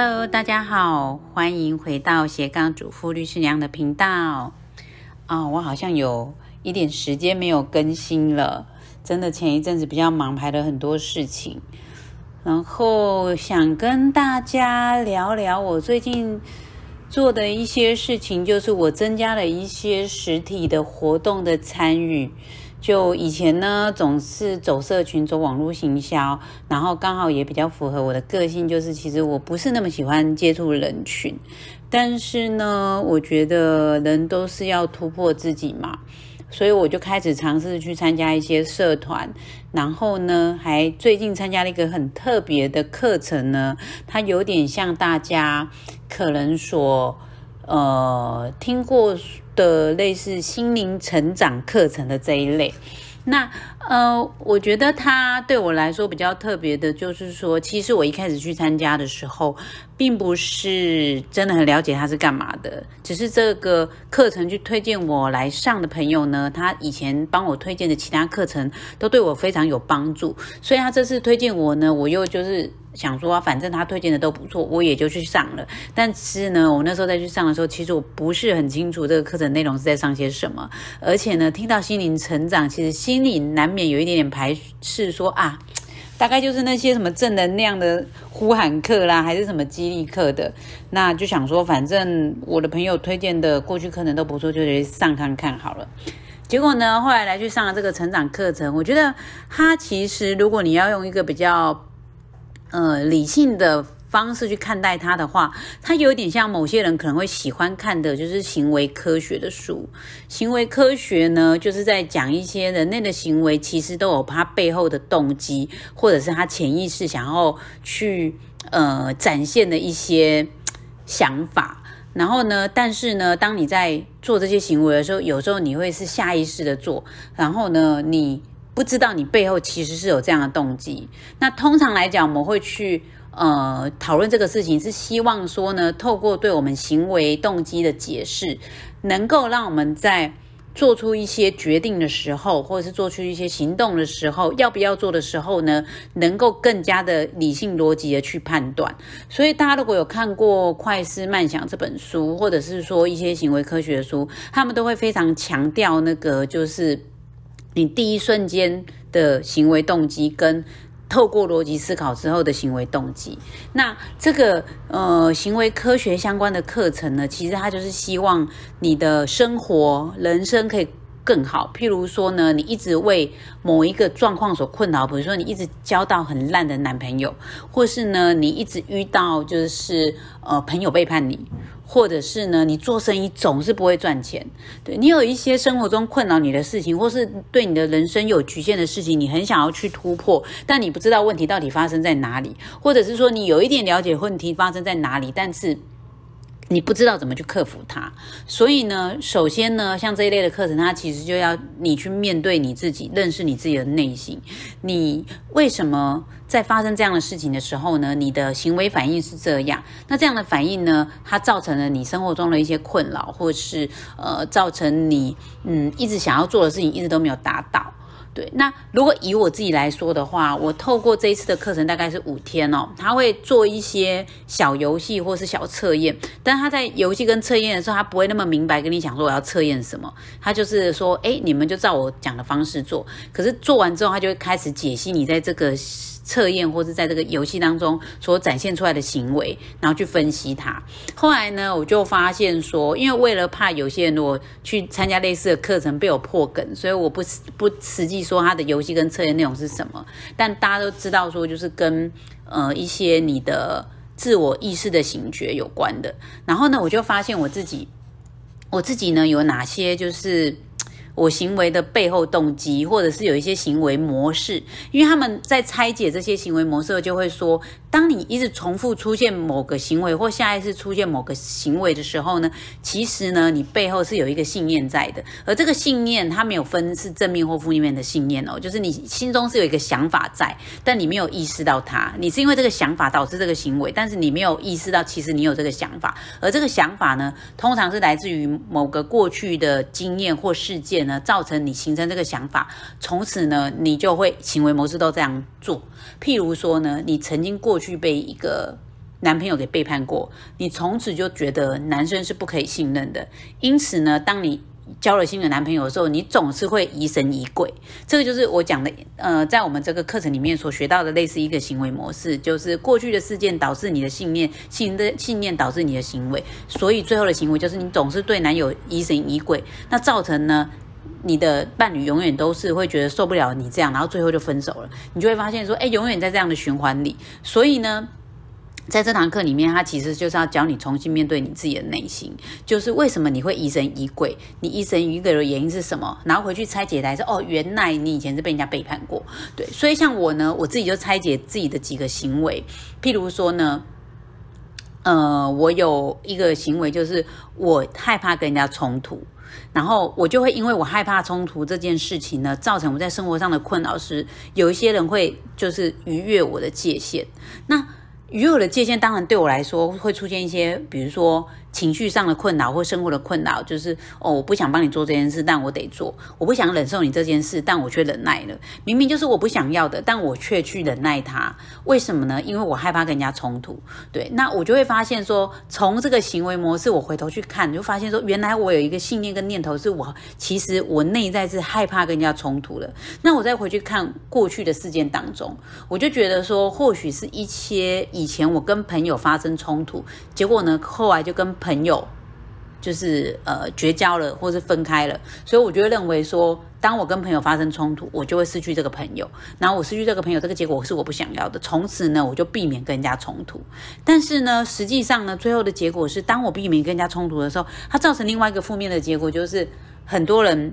Hello，大家好，欢迎回到斜杠主妇律师娘的频道。啊，我好像有一点时间没有更新了，真的前一阵子比较忙，排了很多事情，然后想跟大家聊聊我最近做的一些事情，就是我增加了一些实体的活动的参与。就以前呢，总是走社群、走网络行销，然后刚好也比较符合我的个性，就是其实我不是那么喜欢接触人群，但是呢，我觉得人都是要突破自己嘛，所以我就开始尝试去参加一些社团，然后呢，还最近参加了一个很特别的课程呢，它有点像大家可能所呃听过。的类似心灵成长课程的这一类，那呃，我觉得它对我来说比较特别的，就是说，其实我一开始去参加的时候，并不是真的很了解它是干嘛的，只是这个课程去推荐我来上的朋友呢，他以前帮我推荐的其他课程都对我非常有帮助，所以他这次推荐我呢，我又就是。想说，反正他推荐的都不错，我也就去上了。但是呢，我那时候再去上的时候，其实我不是很清楚这个课程内容是在上些什么。而且呢，听到心灵成长，其实心里难免有一点点排斥，说啊，大概就是那些什么正能量的呼喊课啦，还是什么激励课的。那就想说，反正我的朋友推荐的过去课程都不错，就去上看看好了。结果呢，后来来去上了这个成长课程，我觉得它其实如果你要用一个比较。呃，理性的方式去看待它的话，它有点像某些人可能会喜欢看的，就是行为科学的书。行为科学呢，就是在讲一些人类的行为，其实都有它背后的动机，或者是他潜意识想要去呃展现的一些想法。然后呢，但是呢，当你在做这些行为的时候，有时候你会是下意识的做，然后呢，你。不知道你背后其实是有这样的动机。那通常来讲，我们会去呃讨论这个事情，是希望说呢，透过对我们行为动机的解释，能够让我们在做出一些决定的时候，或者是做出一些行动的时候，要不要做的时候呢，能够更加的理性逻辑的去判断。所以大家如果有看过《快思慢想》这本书，或者是说一些行为科学的书，他们都会非常强调那个就是。你第一瞬间的行为动机，跟透过逻辑思考之后的行为动机，那这个呃行为科学相关的课程呢，其实它就是希望你的生活、人生可以更好。譬如说呢，你一直为某一个状况所困扰，比如说你一直交到很烂的男朋友，或是呢你一直遇到就是呃朋友背叛你。或者是呢，你做生意总是不会赚钱，对你有一些生活中困扰你的事情，或是对你的人生有局限的事情，你很想要去突破，但你不知道问题到底发生在哪里，或者是说你有一点了解问题发生在哪里，但是。你不知道怎么去克服它，所以呢，首先呢，像这一类的课程，它其实就要你去面对你自己，认识你自己的内心。你为什么在发生这样的事情的时候呢？你的行为反应是这样？那这样的反应呢，它造成了你生活中的一些困扰，或是呃，造成你嗯一直想要做的事情一直都没有达到。对，那如果以我自己来说的话，我透过这一次的课程大概是五天哦，他会做一些小游戏或是小测验，但他在游戏跟测验的时候，他不会那么明白跟你讲说我要测验什么，他就是说，哎，你们就照我讲的方式做，可是做完之后，他就会开始解析你在这个。测验或是在这个游戏当中所展现出来的行为，然后去分析它。后来呢，我就发现说，因为为了怕有些人我去参加类似的课程被我破梗，所以我不不实际说他的游戏跟测验内容是什么。但大家都知道说，就是跟呃一些你的自我意识的醒觉有关的。然后呢，我就发现我自己，我自己呢有哪些就是。我行为的背后动机，或者是有一些行为模式，因为他们在拆解这些行为模式，就会说。当你一直重复出现某个行为，或下一次出现某个行为的时候呢，其实呢，你背后是有一个信念在的。而这个信念，它没有分是正面或负面的信念哦，就是你心中是有一个想法在，但你没有意识到它。你是因为这个想法导致这个行为，但是你没有意识到，其实你有这个想法。而这个想法呢，通常是来自于某个过去的经验或事件呢，造成你形成这个想法，从此呢，你就会行为模式都这样做。譬如说呢，你曾经过去被一个男朋友给背叛过，你从此就觉得男生是不可以信任的。因此呢，当你交了新的男朋友的时候，你总是会疑神疑鬼。这个就是我讲的，呃，在我们这个课程里面所学到的类似一个行为模式，就是过去的事件导致你的信念，信的信念导致你的行为，所以最后的行为就是你总是对男友疑神疑鬼，那造成呢，你的伴侣永远都是会觉得受不了你这样，然后最后就分手了。你就会发现说，哎，永远在这样的循环里。所以呢。在这堂课里面，他其实就是要教你重新面对你自己的内心，就是为什么你会疑神疑鬼？你疑神疑鬼的原因是什么？然后回去拆解来是，哦，原来你以前是被人家背叛过。对，所以像我呢，我自己就拆解自己的几个行为，譬如说呢，呃，我有一个行为就是我害怕跟人家冲突，然后我就会因为我害怕冲突这件事情呢，造成我在生活上的困扰是，有一些人会就是逾越我的界限，那。逾越我的界限，当然对我来说会出现一些，比如说。情绪上的困扰或生活的困扰，就是哦，我不想帮你做这件事，但我得做；我不想忍受你这件事，但我却忍耐了。明明就是我不想要的，但我却去忍耐它。为什么呢？因为我害怕跟人家冲突。对，那我就会发现说，从这个行为模式，我回头去看，就发现说，原来我有一个信念跟念头，是我其实我内在是害怕跟人家冲突的。那我再回去看过去的事件当中，我就觉得说，或许是一些以前我跟朋友发生冲突，结果呢，后来就跟。朋友就是呃绝交了，或是分开了，所以我就会认为说，当我跟朋友发生冲突，我就会失去这个朋友，然后我失去这个朋友，这个结果是我不想要的，从此呢，我就避免跟人家冲突。但是呢，实际上呢，最后的结果是，当我避免跟人家冲突的时候，它造成另外一个负面的结果，就是很多人。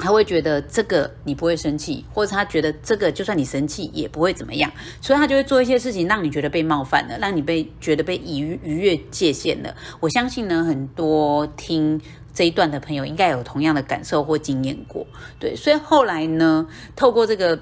他会觉得这个你不会生气，或者他觉得这个就算你生气也不会怎么样，所以他就会做一些事情让你觉得被冒犯了，让你被觉得被逾逾越界限了。我相信呢，很多听这一段的朋友应该有同样的感受或经验过。对，所以后来呢，透过这个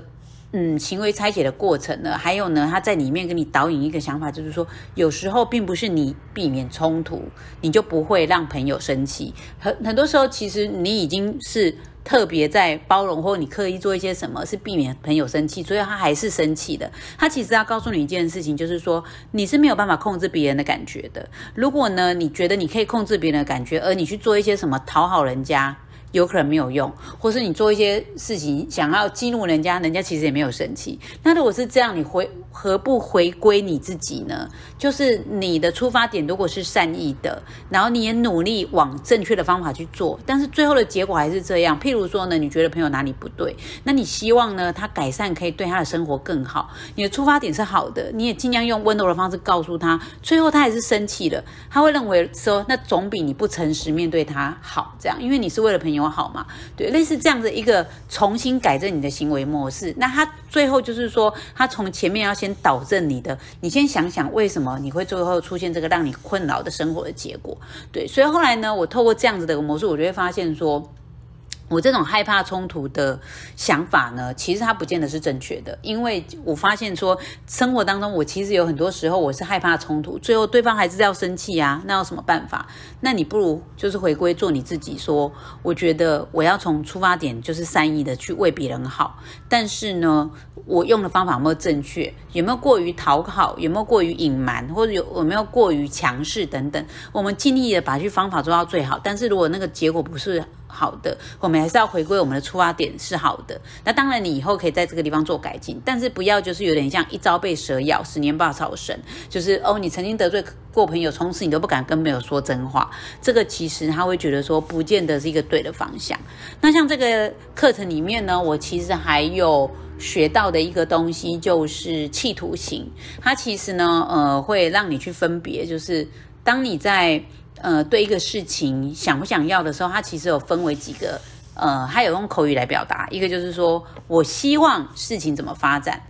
嗯行为拆解的过程呢，还有呢，他在里面给你导引一个想法，就是说有时候并不是你避免冲突，你就不会让朋友生气。很很多时候，其实你已经是。特别在包容，或你刻意做一些什么，是避免朋友生气，所以他还是生气的。他其实要告诉你一件事情，就是说你是没有办法控制别人的感觉的。如果呢，你觉得你可以控制别人的感觉，而你去做一些什么讨好人家。有可能没有用，或是你做一些事情想要激怒人家，人家其实也没有生气。那如果是这样，你回何不回归你自己呢？就是你的出发点如果是善意的，然后你也努力往正确的方法去做，但是最后的结果还是这样。譬如说呢，你觉得朋友哪里不对，那你希望呢他改善，可以对他的生活更好。你的出发点是好的，你也尽量用温柔的方式告诉他，最后他还是生气了，他会认为说那总比你不诚实面对他好。这样，因为你是为了朋友。好嘛？对，类似这样的一个重新改正你的行为模式。那他最后就是说，他从前面要先导正你的，你先想想为什么你会最后出现这个让你困扰的生活的结果。对，所以后来呢，我透过这样子的一个模式，我就会发现说。我这种害怕冲突的想法呢，其实它不见得是正确的，因为我发现说，生活当中我其实有很多时候我是害怕冲突，最后对方还是要生气啊，那有什么办法？那你不如就是回归做你自己，说我觉得我要从出发点就是善意的去为别人好，但是呢，我用的方法有没有正确？有没有过于讨好？有没有过于隐瞒？或者有有没有过于强势等等？我们尽力的把去方法做到最好，但是如果那个结果不是。好的，我们还是要回归我们的出发点是好的。那当然，你以后可以在这个地方做改进，但是不要就是有点像一朝被蛇咬，十年怕草绳。就是哦，你曾经得罪过朋友，从此你都不敢跟朋友说真话。这个其实他会觉得说，不见得是一个对的方向。那像这个课程里面呢，我其实还有学到的一个东西，就是企图型。它其实呢，呃，会让你去分别，就是当你在。呃，对一个事情想不想要的时候，它其实有分为几个，呃，它有用口语来表达。一个就是说我希望事情怎么发展，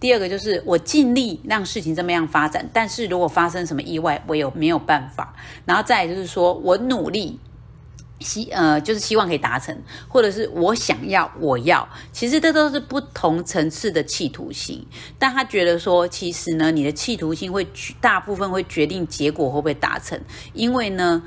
第二个就是我尽力让事情这么样发展，但是如果发生什么意外，我有没有办法？然后再就是说我努力。希呃，就是希望可以达成，或者是我想要，我要，其实这都是不同层次的企图心。但他觉得说，其实呢，你的企图心会大部分会决定结果会不会达成，因为呢。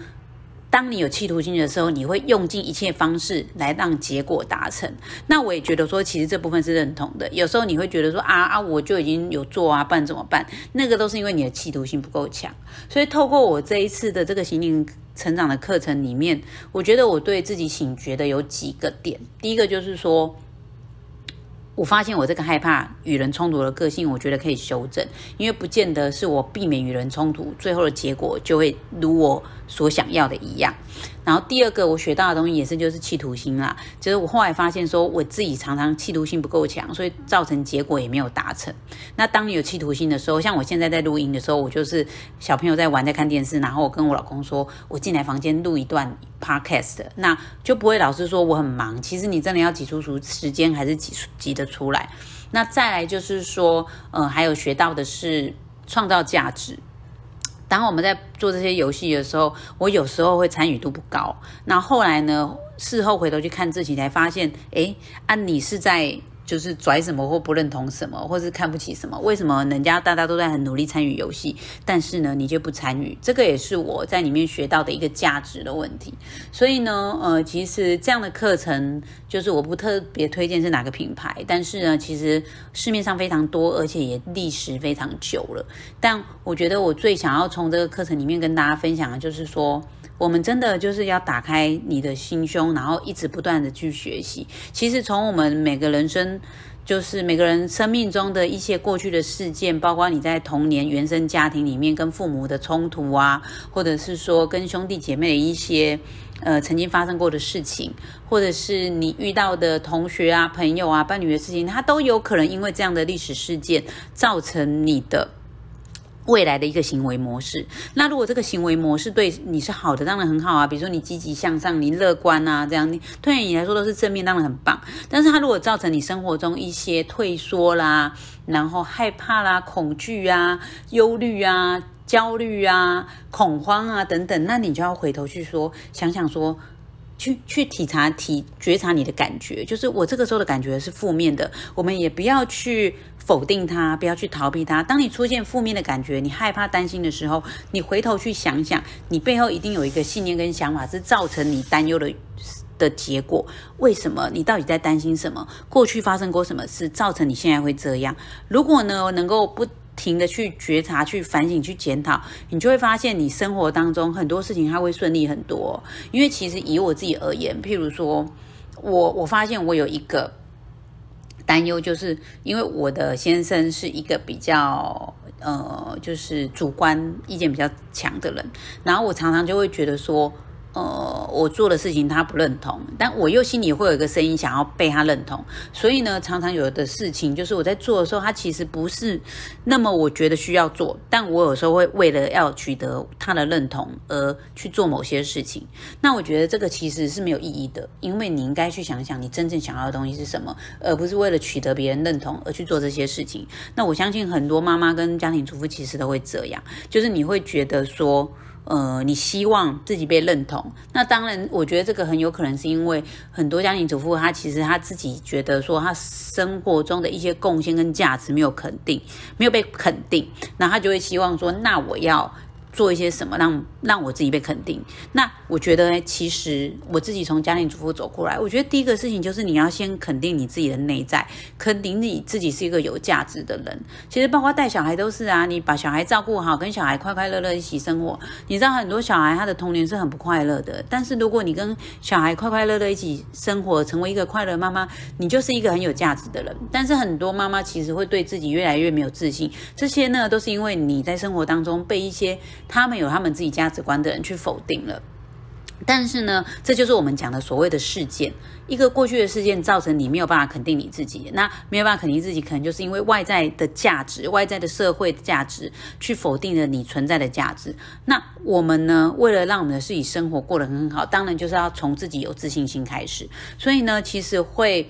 当你有企图心的时候，你会用尽一切方式来让结果达成。那我也觉得说，其实这部分是认同的。有时候你会觉得说啊啊，我就已经有做啊，不然怎么办？那个都是因为你的企图心不够强。所以透过我这一次的这个心灵成长的课程里面，我觉得我对自己醒觉的有几个点。第一个就是说。我发现我这个害怕与人冲突的个性，我觉得可以修正，因为不见得是我避免与人冲突，最后的结果就会如我所想要的一样。然后第二个我学到的东西也是就是企图心啦，就是我后来发现说我自己常常企图心不够强，所以造成结果也没有达成。那当你有企图心的时候，像我现在在录音的时候，我就是小朋友在玩在看电视，然后我跟我老公说我进来房间录一段 podcast，那就不会老是说我很忙。其实你真的要挤出出时间，还是挤挤得出来。那再来就是说，呃，还有学到的是创造价值。当我们在做这些游戏的时候，我有时候会参与度不高。那后来呢？事后回头去看自己，才发现，哎，啊，你是在。就是拽什么或不认同什么，或是看不起什么？为什么人家大家都在很努力参与游戏，但是呢，你就不参与？这个也是我在里面学到的一个价值的问题。所以呢，呃，其实这样的课程就是我不特别推荐是哪个品牌，但是呢，其实市面上非常多，而且也历史非常久了。但我觉得我最想要从这个课程里面跟大家分享的就是说。我们真的就是要打开你的心胸，然后一直不断的去学习。其实从我们每个人生，就是每个人生命中的一些过去的事件，包括你在童年原生家庭里面跟父母的冲突啊，或者是说跟兄弟姐妹的一些呃曾经发生过的事情，或者是你遇到的同学啊、朋友啊、伴侣的事情，它都有可能因为这样的历史事件造成你的。未来的一个行为模式，那如果这个行为模式对你是好的，当然很好啊。比如说你积极向上，你乐观啊，这样你对你来说都是正面，当然很棒。但是它如果造成你生活中一些退缩啦，然后害怕啦、恐惧啊、忧虑啊、焦虑啊、恐慌啊等等，那你就要回头去说，想想说。去去体察体觉察你的感觉，就是我这个时候的感觉是负面的，我们也不要去否定它，不要去逃避它。当你出现负面的感觉，你害怕担心的时候，你回头去想想，你背后一定有一个信念跟想法是造成你担忧的的结果。为什么？你到底在担心什么？过去发生过什么事造成你现在会这样？如果呢，能够不。停的去觉察、去反省、去检讨，你就会发现你生活当中很多事情它会顺利很多。因为其实以我自己而言，譬如说，我我发现我有一个担忧，就是因为我的先生是一个比较呃，就是主观意见比较强的人，然后我常常就会觉得说。呃，我做的事情他不认同，但我又心里会有一个声音想要被他认同，所以呢，常常有的事情就是我在做的时候，他其实不是那么我觉得需要做，但我有时候会为了要取得他的认同而去做某些事情。那我觉得这个其实是没有意义的，因为你应该去想想你真正想要的东西是什么，而不是为了取得别人认同而去做这些事情。那我相信很多妈妈跟家庭主妇其实都会这样，就是你会觉得说。呃，你希望自己被认同，那当然，我觉得这个很有可能是因为很多家庭主妇，她其实她自己觉得说，她生活中的一些贡献跟价值没有肯定，没有被肯定，那她就会希望说，那我要。做一些什么让让我自己被肯定？那我觉得，其实我自己从家庭主妇走过来，我觉得第一个事情就是你要先肯定你自己的内在，肯定你自己是一个有价值的人。其实包括带小孩都是啊，你把小孩照顾好，跟小孩快快乐乐一起生活。你知道很多小孩他的童年是很不快乐的，但是如果你跟小孩快快乐乐一起生活，成为一个快乐妈妈，你就是一个很有价值的人。但是很多妈妈其实会对自己越来越没有自信，这些呢都是因为你在生活当中被一些。他们有他们自己价值观的人去否定了，但是呢，这就是我们讲的所谓的事件，一个过去的事件造成你没有办法肯定你自己，那没有办法肯定自己，可能就是因为外在的价值、外在的社会价值去否定了你存在的价值。那我们呢，为了让我们的自己生活过得很好，当然就是要从自己有自信心开始。所以呢，其实会。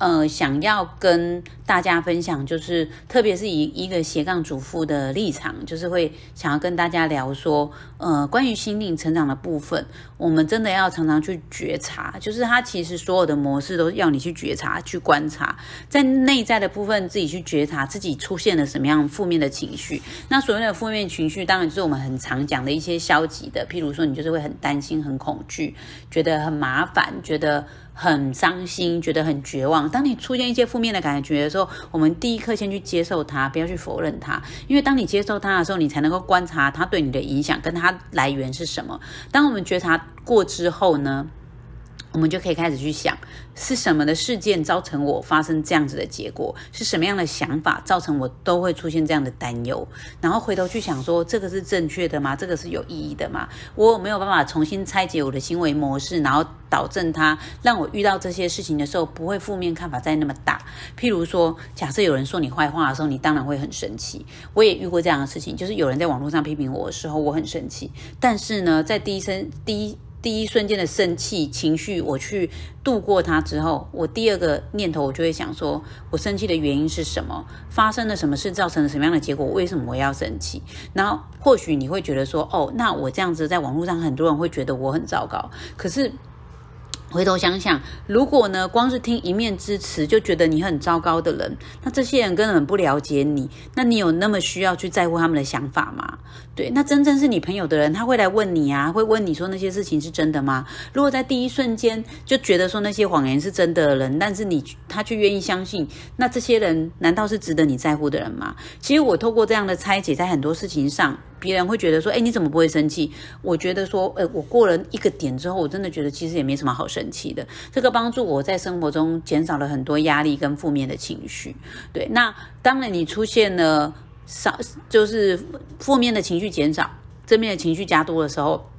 呃，想要跟大家分享，就是特别是以一个斜杠主妇的立场，就是会想要跟大家聊说，呃，关于心灵成长的部分，我们真的要常常去觉察，就是它其实所有的模式都要你去觉察、去观察，在内在的部分自己去觉察自己出现了什么样负面的情绪。那所谓的负面情绪，当然就是我们很常讲的一些消极的，譬如说你就是会很担心、很恐惧，觉得很麻烦，觉得。很伤心，觉得很绝望。当你出现一些负面的感觉的时候，我们第一刻先去接受它，不要去否认它。因为当你接受它的时候，你才能够观察它对你的影响跟它来源是什么。当我们觉察过之后呢？我们就可以开始去想，是什么的事件造成我发生这样子的结果？是什么样的想法造成我都会出现这样的担忧？然后回头去想说，这个是正确的吗？这个是有意义的吗？我没有办法重新拆解我的行为模式，然后导正它，让我遇到这些事情的时候不会负面看法再那么大。譬如说，假设有人说你坏话的时候，你当然会很生气。我也遇过这样的事情，就是有人在网络上批评我的时候，我很生气。但是呢，在第一声第一。第一瞬间的生气情绪，我去度过它之后，我第二个念头我就会想说，我生气的原因是什么？发生了什么事造成了什么样的结果？为什么我要生气？然后或许你会觉得说，哦，那我这样子在网络上很多人会觉得我很糟糕，可是。回头想想，如果呢，光是听一面之词就觉得你很糟糕的人，那这些人根本不了解你，那你有那么需要去在乎他们的想法吗？对，那真正是你朋友的人，他会来问你啊，会问你说那些事情是真的吗？如果在第一瞬间就觉得说那些谎言是真的人，但是你他却愿意相信，那这些人难道是值得你在乎的人吗？其实我透过这样的拆解，在很多事情上。别人会觉得说：“哎，你怎么不会生气？”我觉得说：“呃，我过了一个点之后，我真的觉得其实也没什么好生气的。这个帮助我在生活中减少了很多压力跟负面的情绪。对，那当然你出现了少，就是负面的情绪减少，正面的情绪加多的时候，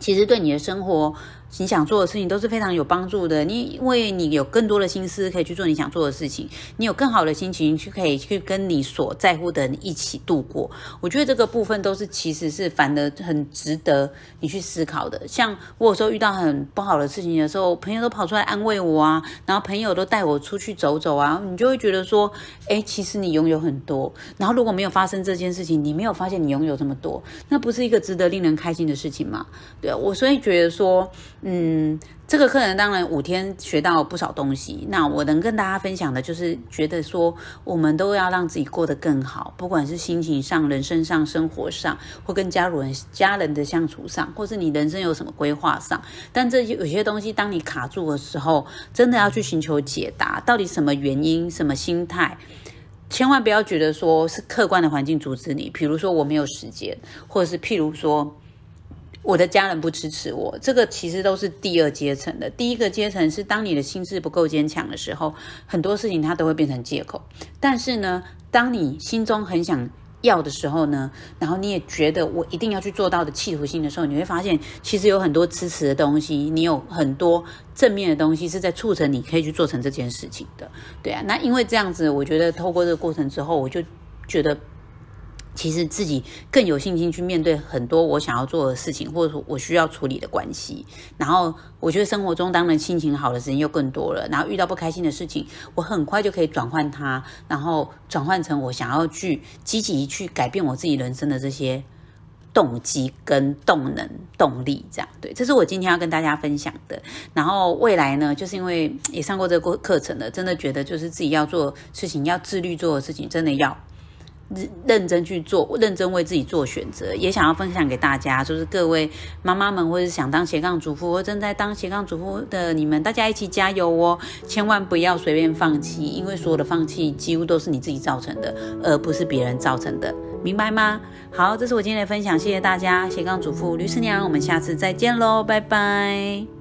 其实对你的生活。”你想做的事情都是非常有帮助的，你因为你有更多的心思可以去做你想做的事情，你有更好的心情去可以去跟你所在乎的人一起度过。我觉得这个部分都是其实是反而很值得你去思考的。像我有时候遇到很不好的事情的时候，朋友都跑出来安慰我啊，然后朋友都带我出去走走啊，你就会觉得说，哎，其实你拥有很多。然后如果没有发生这件事情，你没有发现你拥有这么多，那不是一个值得令人开心的事情吗？对啊，我所以觉得说。嗯，这个课程当然五天学到不少东西。那我能跟大家分享的，就是觉得说，我们都要让自己过得更好，不管是心情上、人生上、生活上，或跟家人、家人的相处上，或是你人生有什么规划上。但这些有些东西，当你卡住的时候，真的要去寻求解答，到底什么原因、什么心态？千万不要觉得说是客观的环境阻止你，比如说我没有时间，或者是譬如说。我的家人不支持我，这个其实都是第二阶层的。第一个阶层是当你的心智不够坚强的时候，很多事情它都会变成借口。但是呢，当你心中很想要的时候呢，然后你也觉得我一定要去做到的企图心的时候，你会发现其实有很多支持的东西，你有很多正面的东西是在促成你可以去做成这件事情的。对啊，那因为这样子，我觉得透过这个过程之后，我就觉得。其实自己更有信心去面对很多我想要做的事情，或者说我需要处理的关系。然后我觉得生活中当然心情好的时间又更多了。然后遇到不开心的事情，我很快就可以转换它，然后转换成我想要去积极去改变我自己人生的这些动机跟动能、动力。这样对，这是我今天要跟大家分享的。然后未来呢，就是因为也上过这个课程了，真的觉得就是自己要做事情，要自律做的事情，真的要。认认真去做，认真为自己做选择，也想要分享给大家，就是各位妈妈们，或者是想当斜杠主妇，或正在当斜杠主妇的你们，大家一起加油哦！千万不要随便放弃，因为所有的放弃几乎都是你自己造成的，而不是别人造成的，明白吗？好，这是我今天的分享，谢谢大家，斜杠主妇吕师娘，我们下次再见喽，拜拜。